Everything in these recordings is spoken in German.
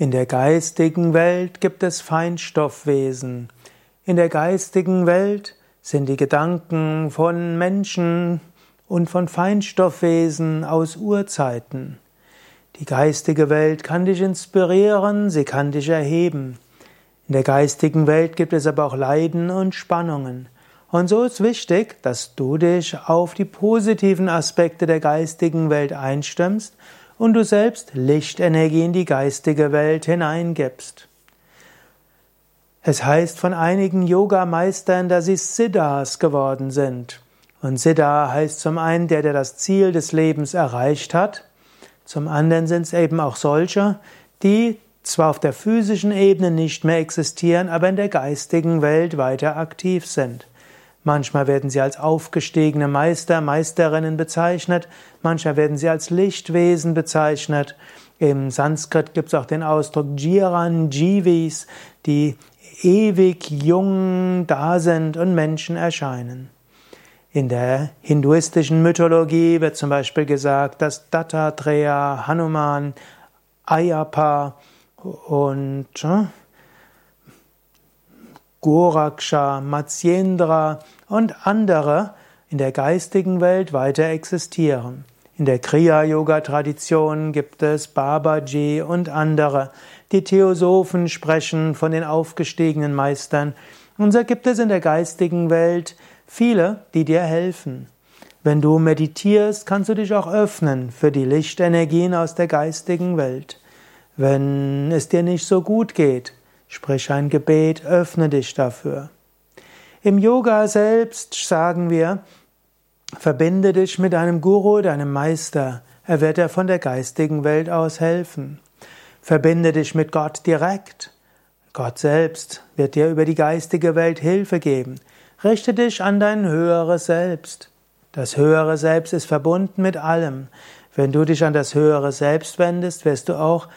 In der geistigen Welt gibt es Feinstoffwesen. In der geistigen Welt sind die Gedanken von Menschen und von Feinstoffwesen aus Urzeiten. Die geistige Welt kann dich inspirieren, sie kann dich erheben. In der geistigen Welt gibt es aber auch Leiden und Spannungen. Und so ist wichtig, dass du dich auf die positiven Aspekte der geistigen Welt einstimmst und du selbst Lichtenergie in die geistige Welt hineingibst. Es heißt von einigen Yogameistern, dass sie Siddhas geworden sind. Und Siddha heißt zum einen der, der das Ziel des Lebens erreicht hat, zum anderen sind es eben auch solche, die zwar auf der physischen Ebene nicht mehr existieren, aber in der geistigen Welt weiter aktiv sind. Manchmal werden sie als aufgestiegene Meister, Meisterinnen bezeichnet, manchmal werden sie als Lichtwesen bezeichnet. Im Sanskrit gibt es auch den Ausdruck Jiran Jivis, die ewig jung da sind und Menschen erscheinen. In der hinduistischen Mythologie wird zum Beispiel gesagt, dass Dattatreya, Hanuman, Ayapa und äh, Goraksha, Matsyendra und andere in der geistigen Welt weiter existieren. In der Kriya-Yoga-Tradition gibt es Babaji und andere. Die Theosophen sprechen von den aufgestiegenen Meistern. Und so gibt es in der geistigen Welt viele, die dir helfen. Wenn du meditierst, kannst du dich auch öffnen für die Lichtenergien aus der geistigen Welt. Wenn es dir nicht so gut geht, Sprich ein Gebet, öffne dich dafür. Im Yoga selbst sagen wir, verbinde dich mit einem Guru, deinem Meister. Er wird dir von der geistigen Welt aus helfen. Verbinde dich mit Gott direkt. Gott selbst wird dir über die geistige Welt Hilfe geben. Richte dich an dein höheres Selbst. Das höhere Selbst ist verbunden mit allem. Wenn du dich an das höhere Selbst wendest, wirst du auch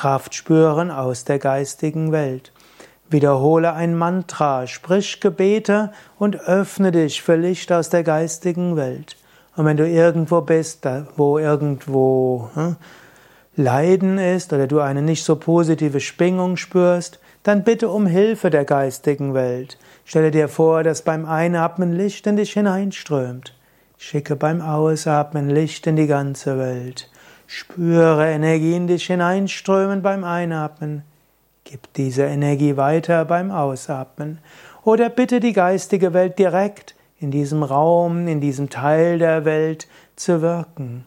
Kraft spüren aus der geistigen Welt. Wiederhole ein Mantra, sprich Gebete und öffne dich für Licht aus der geistigen Welt. Und wenn du irgendwo bist, wo irgendwo hm, Leiden ist oder du eine nicht so positive Schwingung spürst, dann bitte um Hilfe der geistigen Welt. Stelle dir vor, dass beim Einatmen Licht in dich hineinströmt. Schicke beim Ausatmen Licht in die ganze Welt. Spüre Energie in dich hineinströmen beim Einatmen. Gib diese Energie weiter beim Ausatmen. Oder bitte die geistige Welt direkt in diesem Raum, in diesem Teil der Welt zu wirken.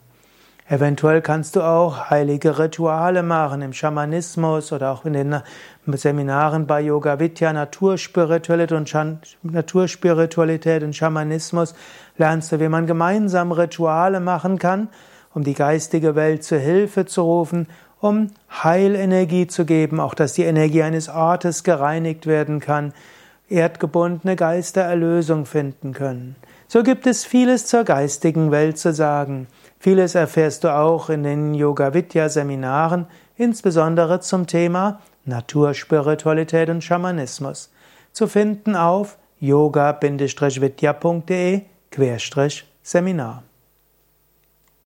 Eventuell kannst du auch heilige Rituale machen im Schamanismus oder auch in den Seminaren bei Yoga Vidya, Naturspiritualität und, Naturspiritualität und Schamanismus lernst du, wie man gemeinsam Rituale machen kann, um die geistige Welt zur Hilfe zu rufen, um Heilenergie zu geben, auch dass die Energie eines Ortes gereinigt werden kann, erdgebundene Geister Erlösung finden können. So gibt es vieles zur geistigen Welt zu sagen. Vieles erfährst du auch in den Yoga Vidya Seminaren, insbesondere zum Thema Naturspiritualität und Schamanismus. Zu finden auf yoga-vidya.de Seminar